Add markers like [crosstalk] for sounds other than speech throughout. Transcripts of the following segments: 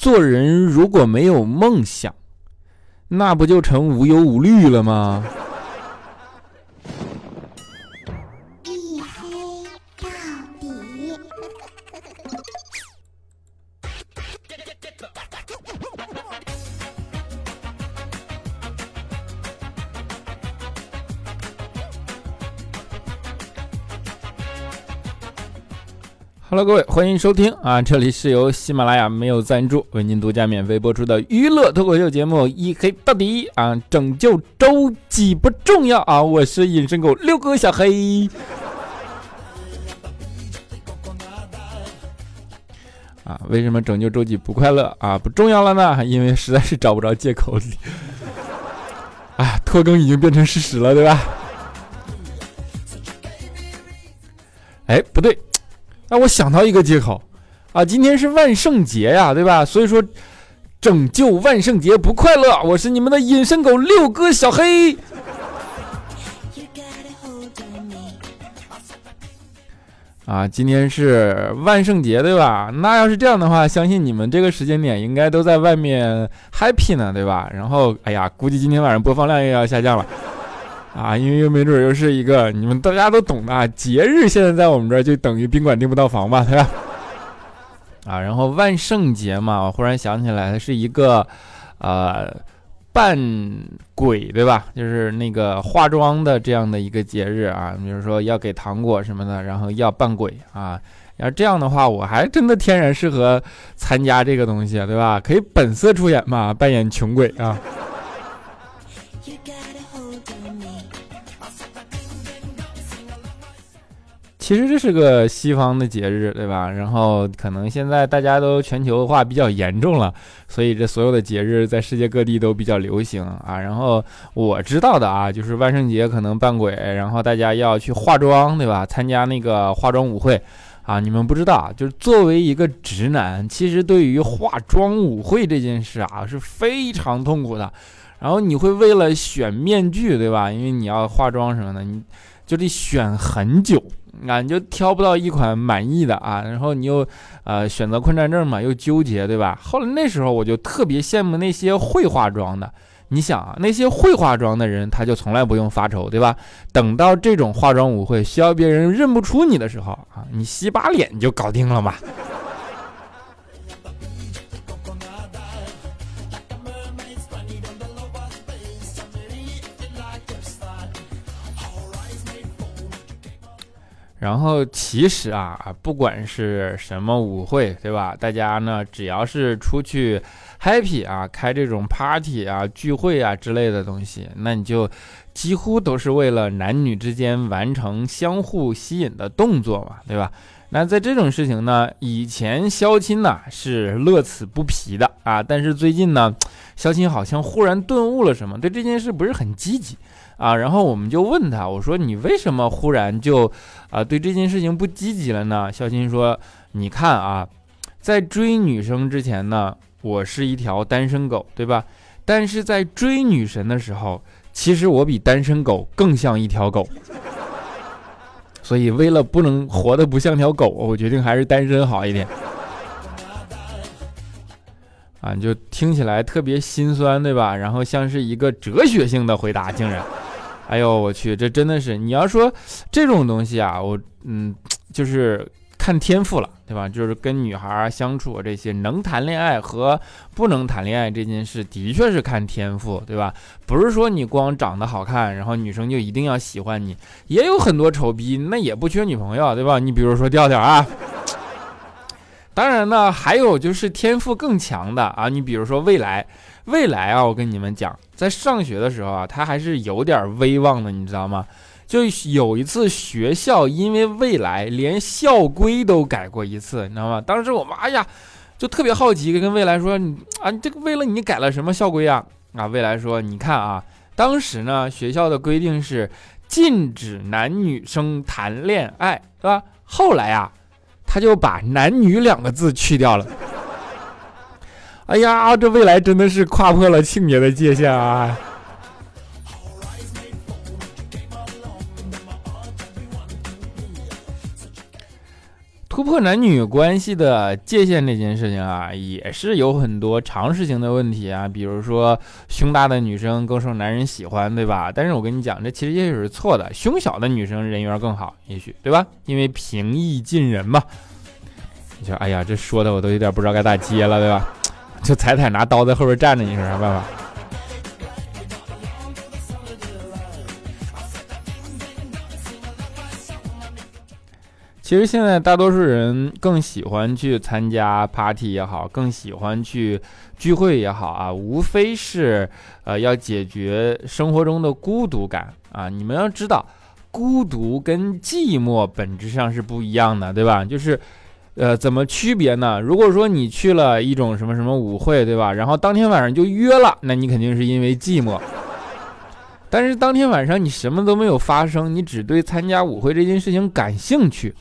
做人如果没有梦想，那不就成无忧无虑了吗？各位，欢迎收听啊！这里是由喜马拉雅没有赞助为您独家免费播出的娱乐脱口秀节目《一黑到底》啊！拯救周几不重要啊！我是隐身狗六哥小黑啊！为什么拯救周几不快乐啊？不重要了呢？因为实在是找不着借口。[laughs] 啊，拖更已经变成事实了，对吧？哎，不对。哎我想到一个借口，啊，今天是万圣节呀，对吧？所以说，拯救万圣节不快乐。我是你们的隐身狗六哥小黑。啊，今天是万圣节，对吧？那要是这样的话，相信你们这个时间点应该都在外面 happy 呢，对吧？然后，哎呀，估计今天晚上播放量又要下降了。啊，因为又没准又是一个你们大家都懂的节日，现在在我们这儿就等于宾馆订不到房吧，对吧？啊，然后万圣节嘛，我忽然想起来，它是一个呃扮鬼，对吧？就是那个化妆的这样的一个节日啊，比如说要给糖果什么的，然后要扮鬼啊。要这样的话，我还真的天然适合参加这个东西，对吧？可以本色出演嘛，扮演穷鬼啊。其实这是个西方的节日，对吧？然后可能现在大家都全球化比较严重了，所以这所有的节日在世界各地都比较流行啊。然后我知道的啊，就是万圣节可能扮鬼，然后大家要去化妆，对吧？参加那个化妆舞会啊。你们不知道，就是作为一个直男，其实对于化妆舞会这件事啊是非常痛苦的。然后你会为了选面具，对吧？因为你要化妆什么的，你就得选很久。啊，你就挑不到一款满意的啊，然后你又，呃，选择困难症嘛，又纠结，对吧？后来那时候我就特别羡慕那些会化妆的。你想啊，那些会化妆的人，他就从来不用发愁，对吧？等到这种化妆舞会需要别人认不出你的时候啊，你洗把脸就搞定了嘛。然后其实啊，不管是什么舞会，对吧？大家呢，只要是出去 happy 啊，开这种 party 啊、聚会啊之类的东西，那你就几乎都是为了男女之间完成相互吸引的动作嘛，对吧？那在这种事情呢，以前肖钦呢是乐此不疲的啊，但是最近呢，肖钦好像忽然顿悟了什么，对这件事不是很积极。啊，然后我们就问他，我说你为什么忽然就，啊，对这件事情不积极了呢？小新说，你看啊，在追女生之前呢，我是一条单身狗，对吧？但是在追女神的时候，其实我比单身狗更像一条狗。所以为了不能活得不像条狗，我决定还是单身好一点。啊，就听起来特别心酸，对吧？然后像是一个哲学性的回答，竟然。哎呦我去，这真的是你要说这种东西啊，我嗯，就是看天赋了，对吧？就是跟女孩相处这些，能谈恋爱和不能谈恋爱这件事，的确是看天赋，对吧？不是说你光长得好看，然后女生就一定要喜欢你，也有很多丑逼，那也不缺女朋友，对吧？你比如说调调啊，当然呢，还有就是天赋更强的啊，你比如说未来。未来啊，我跟你们讲，在上学的时候啊，他还是有点威望的，你知道吗？就有一次学校因为未来连校规都改过一次，你知道吗？当时我妈呀，就特别好奇，跟未来说：“你啊，这个为了你改了什么校规啊？”啊，未来说：“你看啊，当时呢学校的规定是禁止男女生谈恋爱，是吧？后来啊，他就把男女两个字去掉了。”哎呀，这未来真的是跨破了性别的界限啊！突破男女关系的界限这件事情啊，也是有很多常识性的问题啊，比如说胸大的女生更受男人喜欢，对吧？但是我跟你讲，这其实也许是错的，胸小的女生人缘更好，也许对吧？因为平易近人嘛。你说，哎呀，这说的我都有点不知道该咋接了，对吧？就彩彩拿刀在后边站着，你是啥办法？其实现在大多数人更喜欢去参加 party 也好，更喜欢去聚会也好啊，无非是呃要解决生活中的孤独感啊。你们要知道，孤独跟寂寞本质上是不一样的，对吧？就是呃怎么区别呢？如果说你去了一种什么什么舞会，对吧？然后当天晚上就约了，那你肯定是因为寂寞。[laughs] 但是当天晚上你什么都没有发生，你只对参加舞会这件事情感兴趣。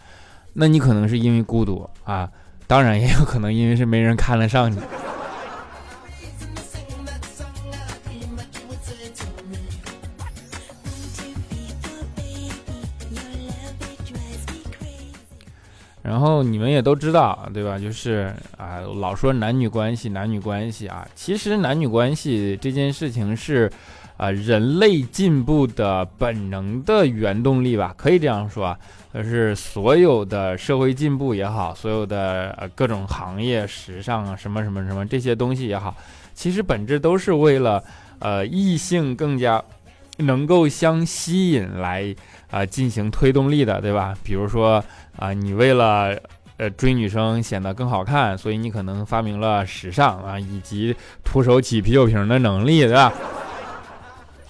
那你可能是因为孤独啊，当然也有可能因为是没人看得上你。然后你们也都知道，对吧？就是啊，老说男女关系，男女关系啊，其实男女关系这件事情是啊，人类进步的本能的原动力吧，可以这样说啊。就是所有的社会进步也好，所有的呃各种行业、时尚啊，什么什么什么这些东西也好，其实本质都是为了呃异性更加能够相吸引来啊进行推动力的，对吧？比如说啊，你为了呃追女生显得更好看，所以你可能发明了时尚啊，以及徒手起啤酒瓶的能力，对吧？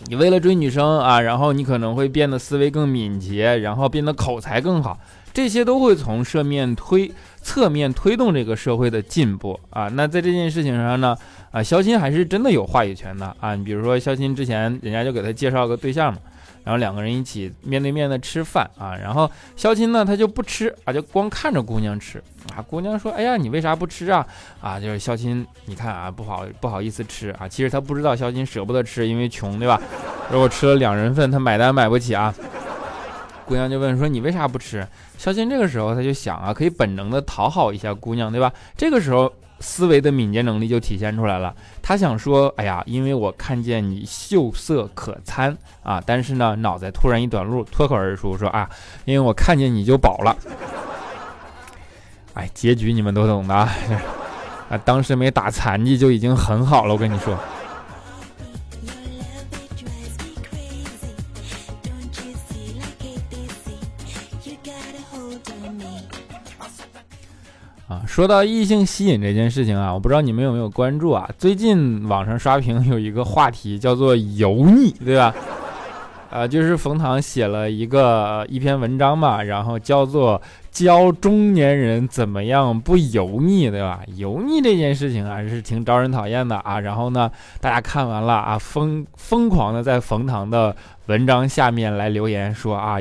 你为了追女生啊，然后你可能会变得思维更敏捷，然后变得口才更好，这些都会从侧面推侧面推动这个社会的进步啊。那在这件事情上呢，啊，肖鑫还是真的有话语权的啊。你比如说，肖鑫之前人家就给他介绍个对象嘛。然后两个人一起面对面的吃饭啊，然后肖钦呢他就不吃啊，就光看着姑娘吃啊。姑娘说：“哎呀，你为啥不吃啊？”啊，就是肖钦，你看啊，不好不好意思吃啊。其实他不知道肖钦舍不得吃，因为穷，对吧？[laughs] 如果吃了两人份，他买单买不起啊。姑娘就问说：“你为啥不吃？”肖钦这个时候他就想啊，可以本能的讨好一下姑娘，对吧？这个时候。思维的敏捷能力就体现出来了。他想说：“哎呀，因为我看见你秀色可餐啊！”但是呢，脑袋突然一短路，脱口而出说：“啊，因为我看见你就饱了。”哎，结局你们都懂的 [laughs] 啊！当时没打残疾就已经很好了，我跟你说。啊说到异性吸引这件事情啊，我不知道你们有没有关注啊？最近网上刷屏有一个话题叫做油腻，对吧？呃，就是冯唐写了一个一篇文章嘛，然后叫做教中年人怎么样不油腻，对吧？油腻这件事情啊是挺招人讨厌的啊。然后呢，大家看完了啊，疯疯狂的在冯唐的文章下面来留言说啊。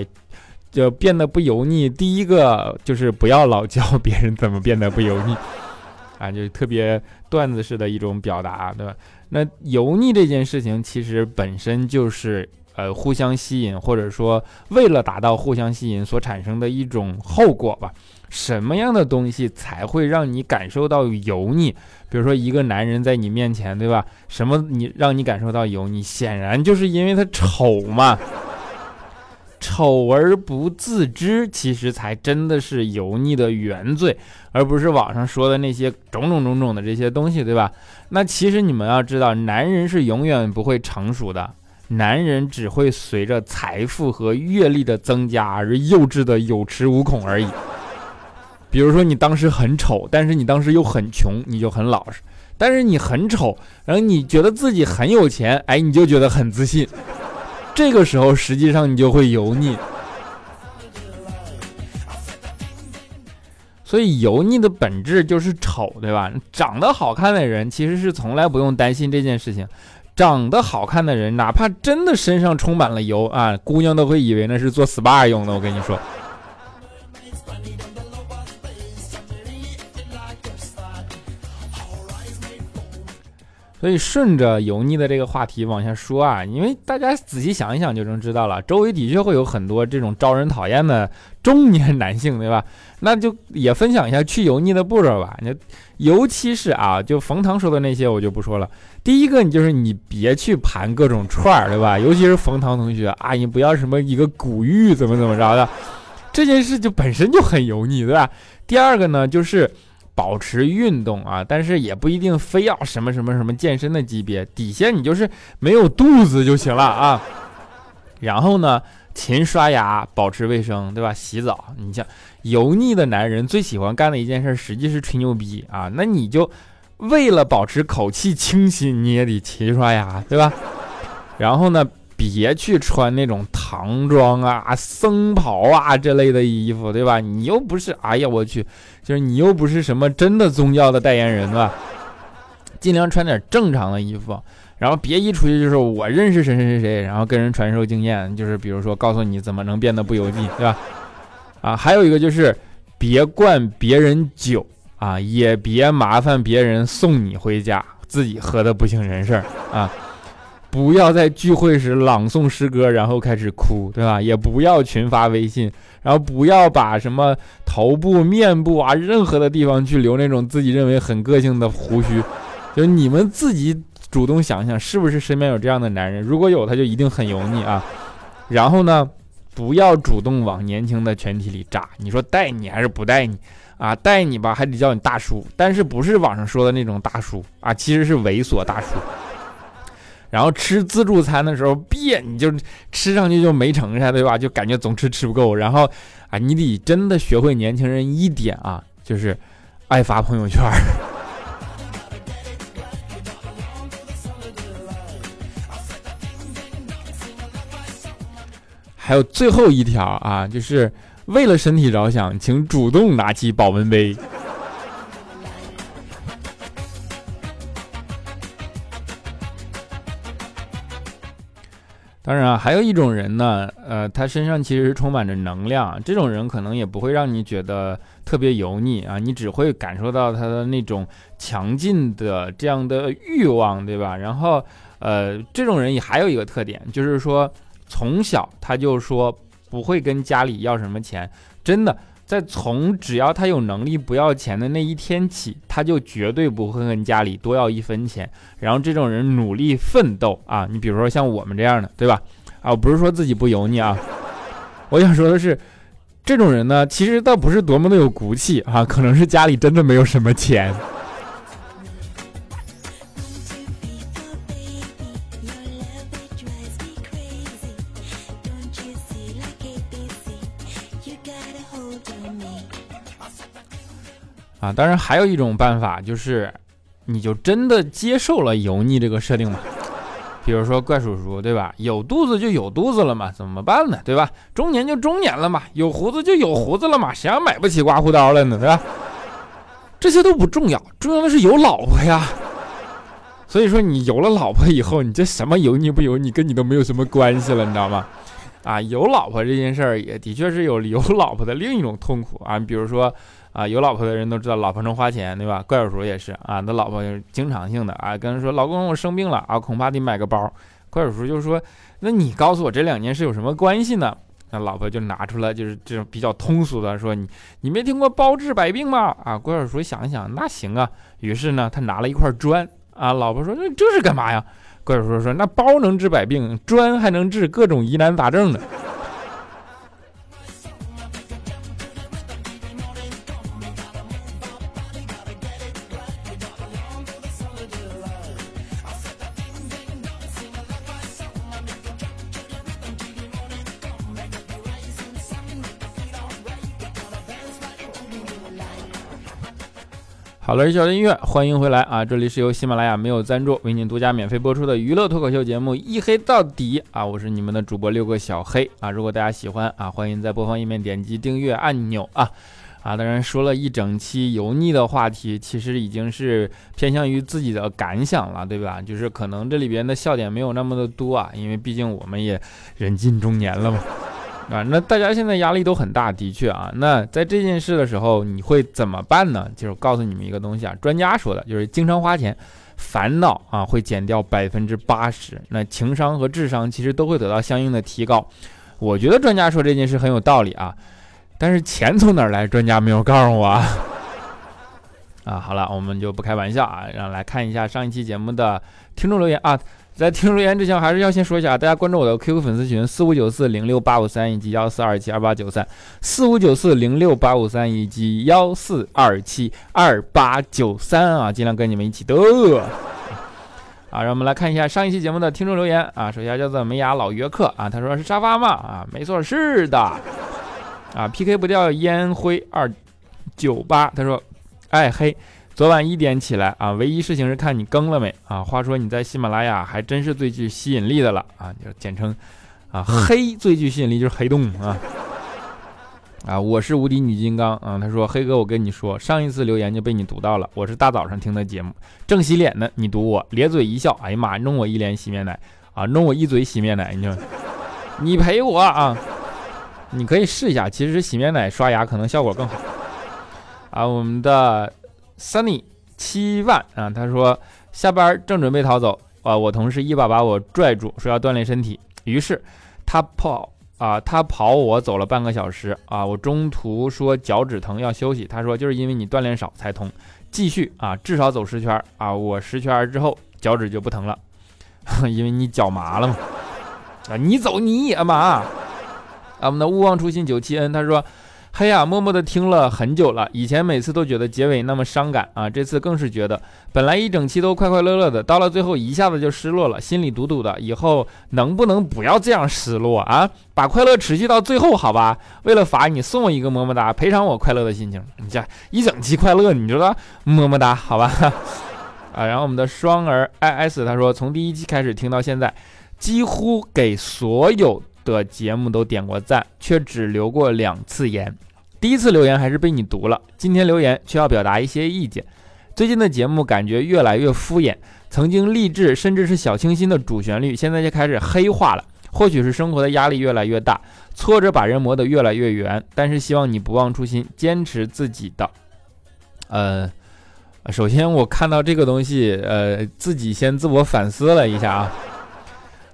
就变得不油腻。第一个就是不要老教别人怎么变得不油腻，[laughs] 啊，就特别段子式的一种表达，对吧？那油腻这件事情其实本身就是呃互相吸引，或者说为了达到互相吸引所产生的一种后果吧。什么样的东西才会让你感受到油腻？比如说一个男人在你面前，对吧？什么你让你感受到油腻？显然就是因为他丑嘛。丑而不自知，其实才真的是油腻的原罪，而不是网上说的那些种种种种的这些东西，对吧？那其实你们要知道，男人是永远不会成熟的，男人只会随着财富和阅历的增加而幼稚的有恃无恐而已。比如说你当时很丑，但是你当时又很穷，你就很老实；但是你很丑，然后你觉得自己很有钱，哎，你就觉得很自信。这个时候，实际上你就会油腻。所以，油腻的本质就是丑，对吧？长得好看的人其实是从来不用担心这件事情。长得好看的人，哪怕真的身上充满了油啊，姑娘都会以为那是做 SPA 用的。我跟你说。所以顺着油腻的这个话题往下说啊，因为大家仔细想一想就能知道了，周围的确会有很多这种招人讨厌的中年男性，对吧？[laughs] 那就也分享一下去油腻的步骤吧。你尤其是啊，就冯唐说的那些我就不说了。第一个，你就是你别去盘各种串儿，对吧？[laughs] 尤其是冯唐同学啊，你不要什么一个古玉怎么怎么着的，这件事就本身就很油腻，对吧？第二个呢，就是。保持运动啊，但是也不一定非要什么什么什么健身的级别，底线你就是没有肚子就行了啊。[laughs] 然后呢，勤刷牙，保持卫生，对吧？洗澡，你像油腻的男人最喜欢干的一件事，实际是吹牛逼啊。那你就为了保持口气清新，你也得勤刷牙，对吧？然后呢？别去穿那种唐装啊、僧袍啊这类的衣服，对吧？你又不是，哎呀，我去，就是你又不是什么真的宗教的代言人，对吧？尽量穿点正常的衣服，然后别一出去就是我认识谁谁谁谁，然后跟人传授经验，就是比如说告诉你怎么能变得不油腻，对吧？啊，还有一个就是别灌别人酒啊，也别麻烦别人送你回家，自己喝的不省人事啊。不要在聚会时朗诵诗歌，然后开始哭，对吧？也不要群发微信，然后不要把什么头部、面部啊，任何的地方去留那种自己认为很个性的胡须。就你们自己主动想想，是不是身边有这样的男人？如果有，他就一定很油腻啊。然后呢，不要主动往年轻的群体里扎。你说带你还是不带你啊？带你吧，还得叫你大叔，但是不是网上说的那种大叔啊？其实是猥琐大叔。然后吃自助餐的时候，别你就吃上去就没成噻，对吧？就感觉总吃吃不够。然后啊，你得真的学会年轻人一点啊，就是爱发朋友圈。[laughs] 还有最后一条啊，就是为了身体着想，请主动拿起保温杯。当然啊，还有一种人呢，呃，他身上其实是充满着能量，这种人可能也不会让你觉得特别油腻啊，你只会感受到他的那种强劲的这样的欲望，对吧？然后，呃，这种人也还有一个特点，就是说从小他就说不会跟家里要什么钱，真的。在从只要他有能力不要钱的那一天起，他就绝对不会跟家里多要一分钱。然后这种人努力奋斗啊，你比如说像我们这样的，对吧？啊，不是说自己不油腻啊，[laughs] 我想说的是，这种人呢，其实倒不是多么的有骨气啊，可能是家里真的没有什么钱。当然还有一种办法，就是你就真的接受了油腻这个设定嘛。比如说怪叔叔，对吧？有肚子就有肚子了嘛，怎么办呢？对吧？中年就中年了嘛，有胡子就有胡子了嘛，谁还买不起刮胡刀了呢？对吧？这些都不重要，重要的是有老婆呀。所以说，你有了老婆以后，你这什么油腻不油腻，跟你都没有什么关系了，你知道吗？啊，有老婆这件事儿也的确是有有老婆的另一种痛苦啊，比如说。啊，有老婆的人都知道，老婆能花钱，对吧？怪叔叔也是啊，他老婆就是经常性的啊，跟人说：“老公，我生病了啊，恐怕得买个包。”怪叔叔就说：“那你告诉我这两件事有什么关系呢？”那老婆就拿出来，就是这种比较通俗的说：“你你没听过包治百病吗？”啊，怪叔叔想一想，那行啊。于是呢，他拿了一块砖啊，老婆说：“那这是干嘛呀？”怪叔叔说：“那包能治百病，砖还能治各种疑难杂症呢。”好了，小音乐，欢迎回来啊！这里是由喜马拉雅没有赞助为您独家免费播出的娱乐脱口秀节目《一黑到底》啊！我是你们的主播六个小黑啊！如果大家喜欢啊，欢迎在播放页面点击订阅按钮啊！啊，当然说了一整期油腻的话题，其实已经是偏向于自己的感想了，对吧？就是可能这里边的笑点没有那么的多啊，因为毕竟我们也人近中年了嘛。啊，那大家现在压力都很大，的确啊。那在这件事的时候，你会怎么办呢？就是告诉你们一个东西啊，专家说的，就是经常花钱，烦恼啊会减掉百分之八十，那情商和智商其实都会得到相应的提高。我觉得专家说这件事很有道理啊，但是钱从哪儿来？专家没有告诉我啊。啊，好了，我们就不开玩笑啊，让来看一下上一期节目的听众留言啊。在听留言之前，还是要先说一下，大家关注我的 QQ 粉丝群四五九四零六八五三以及幺四二七二八九三四五九四零六八五三以及幺四二七二八九三啊，尽量跟你们一起的。啊，让我们来看一下上一期节目的听众留言啊。首先叫做梅雅老约克啊，他说是沙发吗？啊，没错，是的。啊，PK 不掉烟灰二九八，他说，哎嘿。昨晚一点起来啊，唯一事情是看你更了没啊。话说你在喜马拉雅还真是最具吸引力的了啊，就简称啊黑最具吸引力就是黑洞啊啊，我是无敌女金刚啊。他说黑哥，我跟你说，上一次留言就被你读到了，我是大早上听的节目，正洗脸呢，你读我咧嘴一笑，哎呀妈，弄我一脸洗面奶啊，弄我一嘴洗面奶，你就你陪我啊，你可以试一下，其实洗面奶刷牙可能效果更好啊，我们的。Sunny 七万啊，他说下班正准备逃走啊，我同事一把把我拽住，说要锻炼身体。于是他跑啊，他跑我走了半个小时啊，我中途说脚趾疼要休息，他说就是因为你锻炼少才痛。继续啊，至少走十圈啊，我十圈之后脚趾就不疼了，[laughs] 因为你脚麻了嘛。啊，你走你也麻。啊，我们的勿忘初心九七 N 他说。嘿呀，默默的听了很久了。以前每次都觉得结尾那么伤感啊，这次更是觉得，本来一整期都快快乐乐的，到了最后一下子就失落了，心里堵堵的。以后能不能不要这样失落啊？[laughs] 把快乐持续到最后，好吧？为了罚你，送我一个么么哒，赔偿我快乐的心情。你这一整期快乐，你知道？么么哒，好吧？[laughs] 啊，然后我们的双儿 is 他说，从第一期开始听到现在，几乎给所有的节目都点过赞，却只留过两次言。第一次留言还是被你读了，今天留言却要表达一些意见。最近的节目感觉越来越敷衍，曾经励志甚至是小清新的主旋律，现在就开始黑化了。或许是生活的压力越来越大，挫折把人磨得越来越圆。但是希望你不忘初心，坚持自己的。呃，首先我看到这个东西，呃，自己先自我反思了一下啊，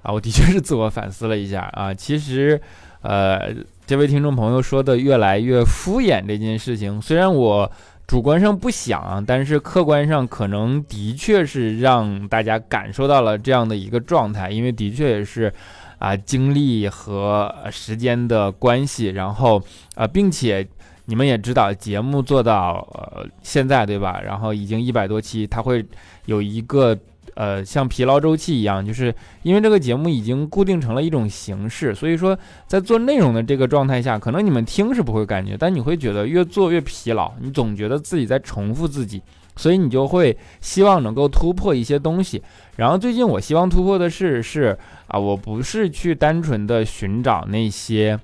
啊，我的确是自我反思了一下啊。其实，呃。这位听众朋友说的越来越敷衍这件事情，虽然我主观上不想，但是客观上可能的确是让大家感受到了这样的一个状态，因为的确也是啊精力和时间的关系，然后啊，并且你们也知道节目做到呃现在对吧？然后已经一百多期，它会有一个。呃，像疲劳周期一样，就是因为这个节目已经固定成了一种形式，所以说在做内容的这个状态下，可能你们听是不会感觉，但你会觉得越做越疲劳，你总觉得自己在重复自己，所以你就会希望能够突破一些东西。然后最近我希望突破的是，是啊，我不是去单纯的寻找那些。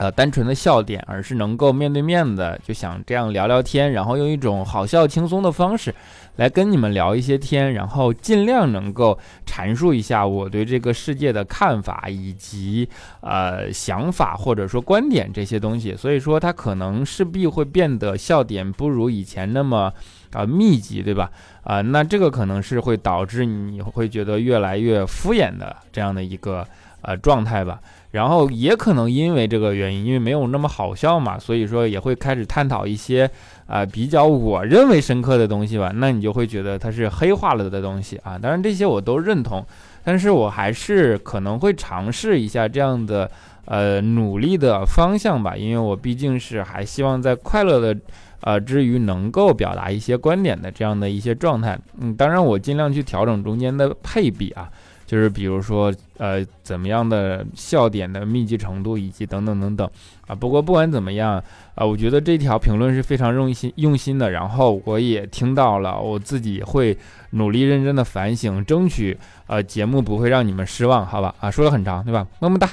呃，单纯的笑点，而是能够面对面的，就想这样聊聊天，然后用一种好笑轻松的方式来跟你们聊一些天，然后尽量能够阐述一下我对这个世界的看法以及呃想法或者说观点这些东西。所以说，它可能势必会变得笑点不如以前那么啊密集，对吧？啊，那这个可能是会导致你会觉得越来越敷衍的这样的一个呃状态吧。然后也可能因为这个原因，因为没有那么好笑嘛，所以说也会开始探讨一些啊比较我认为深刻的东西吧。那你就会觉得它是黑化了的东西啊。当然这些我都认同，但是我还是可能会尝试一下这样的呃努力的方向吧，因为我毕竟是还希望在快乐的呃之余能够表达一些观点的这样的一些状态。嗯，当然我尽量去调整中间的配比啊。就是比如说，呃，怎么样的笑点的密集程度，以及等等等等啊。不过不管怎么样啊，我觉得这条评论是非常用心用心的。然后我也听到了，我自己会努力认真的反省，争取呃节目不会让你们失望，好吧？啊，说的很长，对吧？么么哒。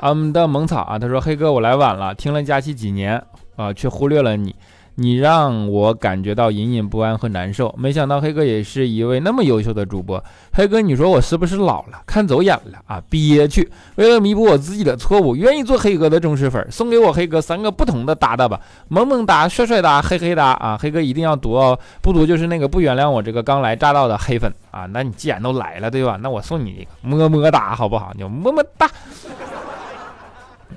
我们的萌草啊，他说黑哥我来晚了，听了假期几年啊，却忽略了你。你让我感觉到隐隐不安和难受。没想到黑哥也是一位那么优秀的主播。黑哥，你说我是不是老了，看走眼了啊？憋屈。为了弥补我自己的错误，愿意做黑哥的忠实粉，送给我黑哥三个不同的搭档吧：萌萌哒、帅帅哒、黑黑哒啊！黑哥一定要读哦，不读就是那个不原谅我这个刚来乍到的黑粉啊！那你既然都来了，对吧？那我送你一个么么哒，好不好？就么么哒。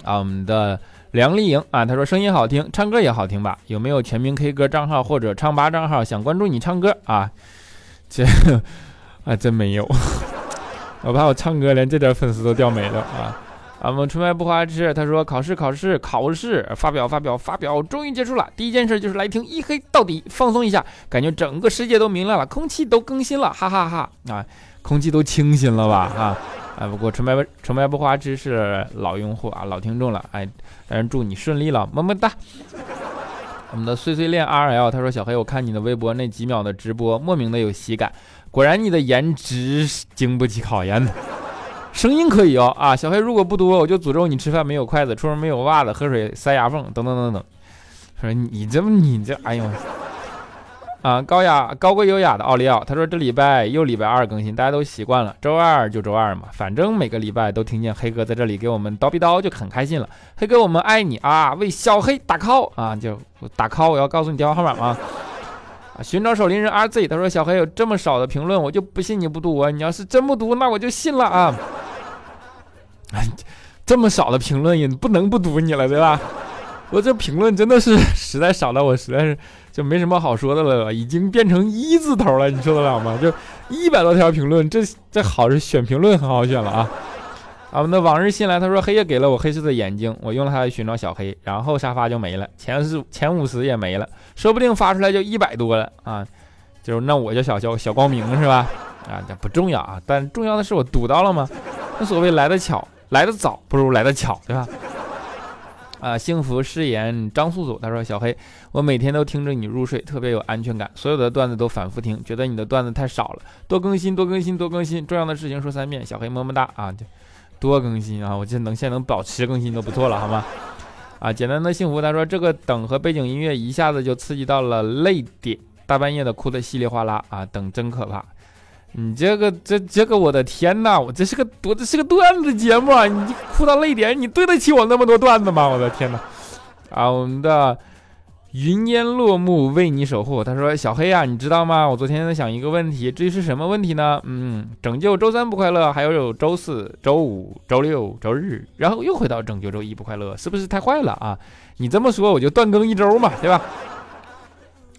啊，我们的。梁丽莹啊，她说声音好听，唱歌也好听吧？有没有全民 K 歌账号或者唱吧账号？想关注你唱歌啊？[laughs] 这啊真没有，[laughs] 我怕我唱歌连这点粉丝都掉没了啊！啊，我们纯白不花痴，他说考试考试考试，发表发表发表，终于结束了。第一件事就是来听一黑到底，放松一下，感觉整个世界都明亮了，空气都更新了，哈哈哈啊，空气都清新了吧？啊！啊，不过纯白纯白不花痴是老用户啊，老听众了，哎，但是祝你顺利了，么么哒。我们的碎碎恋 R L 他说小黑，我看你的微博那几秒的直播，莫名的有喜感，果然你的颜值经不起考验的，声音可以哦啊，小黑如果不多，我就诅咒你吃饭没有筷子，出门没有袜子，喝水塞牙缝，等等等等。他说你这么你这，哎呦。啊，高雅高贵优雅的奥利奥，他说这礼拜又礼拜二更新，大家都习惯了，周二就周二嘛，反正每个礼拜都听见黑哥在这里给我们叨逼叨，就很开心了。黑哥，我们爱你啊！为小黑打 call 啊，就打 call，我要告诉你电话号码吗？[laughs] 啊，寻找守林人 RZ，他说小黑有这么少的评论，我就不信你不读啊！你要是真不读，那我就信了啊！[laughs] 这么少的评论也不能不读你了，对吧？我这评论真的是 [laughs] 实在少到我实在是。就没什么好说的了，已经变成一字头了，你受得了吗？就一百多条评论，这这好是选评论很好选了啊！我们的往日新来，他说黑夜给了我黑色的眼睛，我用了它来寻找小黑，然后沙发就没了，前四前五十也没了，说不定发出来就一百多了啊！就是那我叫小小小光明是吧？啊，这不重要啊，但重要的是我读到了吗？那所谓来的巧，来的早不如来的巧，对吧？啊，幸福誓言张素祖他说：“小黑，我每天都听着你入睡，特别有安全感。所有的段子都反复听，觉得你的段子太少了，多更新，多更新，多更新。重要的事情说三遍。小黑么么哒啊，就多更新啊，我这能现在能保持更新都不错了，好吗？啊，简单的幸福。他说这个等和背景音乐一下子就刺激到了泪点，大半夜的哭得稀里哗啦啊，等真可怕。”你这个这这个我的天呐！我这是个多这是个段子节目啊！你哭到泪点，你对得起我那么多段子吗？我的天呐！啊，我们的云烟落幕为你守护。他说：“小黑啊，你知道吗？我昨天在想一个问题，至于是什么问题呢？嗯，拯救周三不快乐，还有周四周五周六周日，然后又回到拯救周一不快乐，是不是太坏了啊？你这么说，我就断更一周嘛，对吧？”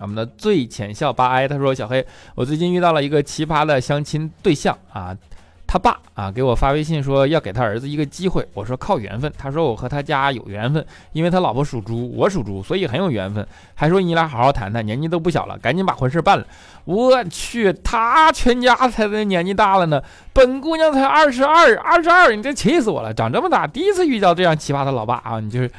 我们的最浅笑八 i，他说：“小黑，我最近遇到了一个奇葩的相亲对象啊，他爸啊给我发微信说要给他儿子一个机会，我说靠缘分。他说我和他家有缘分，因为他老婆属猪，我属猪，所以很有缘分。还说你俩好好谈谈，年纪都不小了，赶紧把婚事办了。我去，他全家才的年纪大了呢，本姑娘才二十二，二十二，你这气死我了！长这么大第一次遇到这样奇葩的老爸啊，你就是。”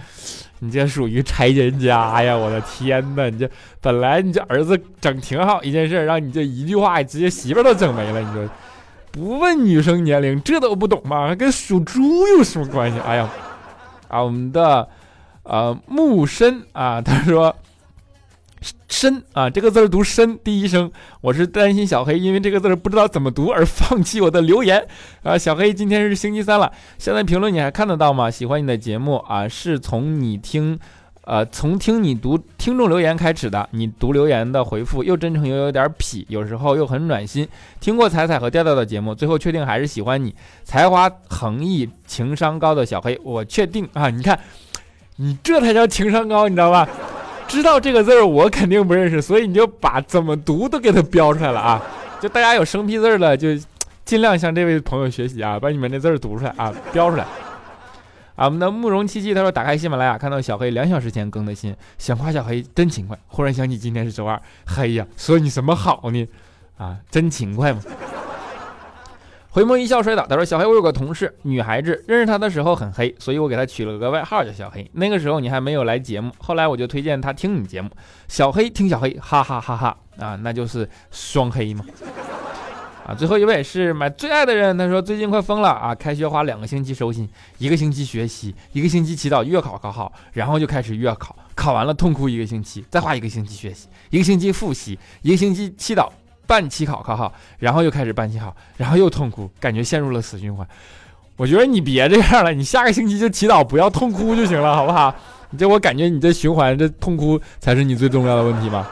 你这属于拆人家呀！我的天哪，你这本来你这儿子整挺好一件事，让你这一句话直接媳妇都整没了。你说不问女生年龄，这都不懂吗？跟属猪有什么关系？哎呀，啊，我们的呃木深啊，他说。深啊，这个字儿读深，第一声。我是担心小黑因为这个字儿不知道怎么读而 [laughs] 放弃我的留言啊。小黑，今天是星期三了，现在评论你还看得到吗？喜欢你的节目啊，是从你听，呃，从听你读听众留言开始的。你读留言的回复又真诚又有点痞，有时候又很暖心。听过彩彩和调调的节目，最后确定还是喜欢你，才华横溢、情商高的小黑，我确定啊。你看，你这才叫情商高，你知道吧？知道这个字儿，我肯定不认识，所以你就把怎么读都给它标出来了啊！就大家有生僻字儿的，就尽量向这位朋友学习啊，把你们的字儿读出来啊，标出来。啊，我们的慕容七七他说，打开喜马拉雅看到小黑两小时前更的新，想夸小黑真勤快。忽然想起今天是周二，嘿呀，说你什么好呢？啊，真勤快嘛。回眸一笑摔倒。他说：“小黑，我有个同事，女孩子，认识她的时候很黑，所以我给她取了个外号叫小黑。那个时候你还没有来节目，后来我就推荐她听你节目，小黑听小黑，哈哈哈哈啊，那就是双黑嘛。啊，最后一位是买最爱的人，他说最近快疯了啊！开学花两个星期收心，一个星期学习，一个星期祈祷月考考好，然后就开始月考，考完了痛哭一个星期，再花一个星期学习，一个星期复习，一个星期祈祷，半期考考好，然后又开始半期考，然后又痛哭，感觉陷入了死循环。我觉得你别这样了，你下个星期就祈祷不要痛哭就行了，好不好？你这我感觉你这循环这痛哭才是你最重要的问题吗？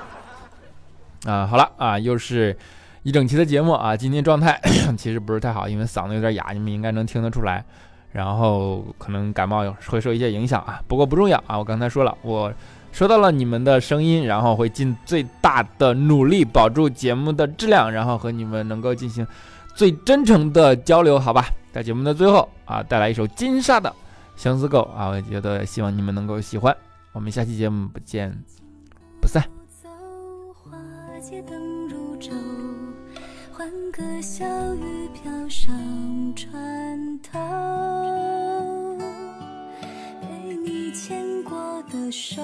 啊，好了啊，又是。一整期的节目啊，今天状态 [coughs] 其实不是太好，因为嗓子有点哑，你们应该能听得出来。然后可能感冒会受一些影响啊，不过不重要啊。我刚才说了，我收到了你们的声音，然后会尽最大的努力保住节目的质量，然后和你们能够进行最真诚的交流，好吧？在节目的最后啊，带来一首金莎的《相思狗》啊，我觉得希望你们能够喜欢。我们下期节目不见不散。换个小雨飘上船头，被你牵过的手，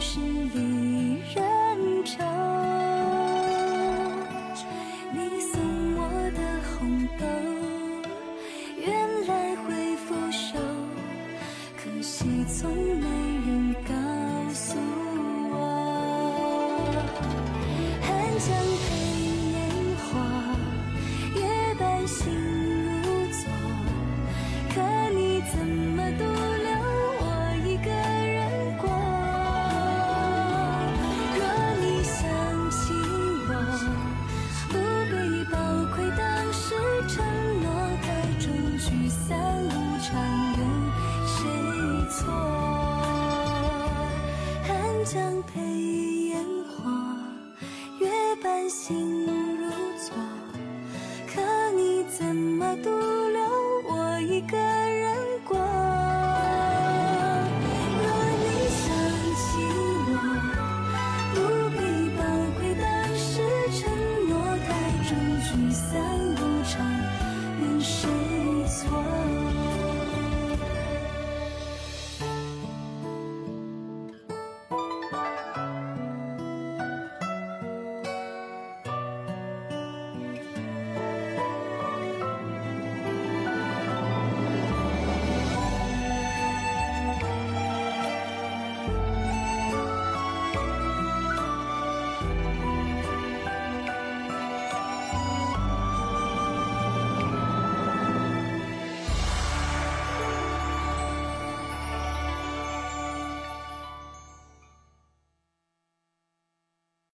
知道是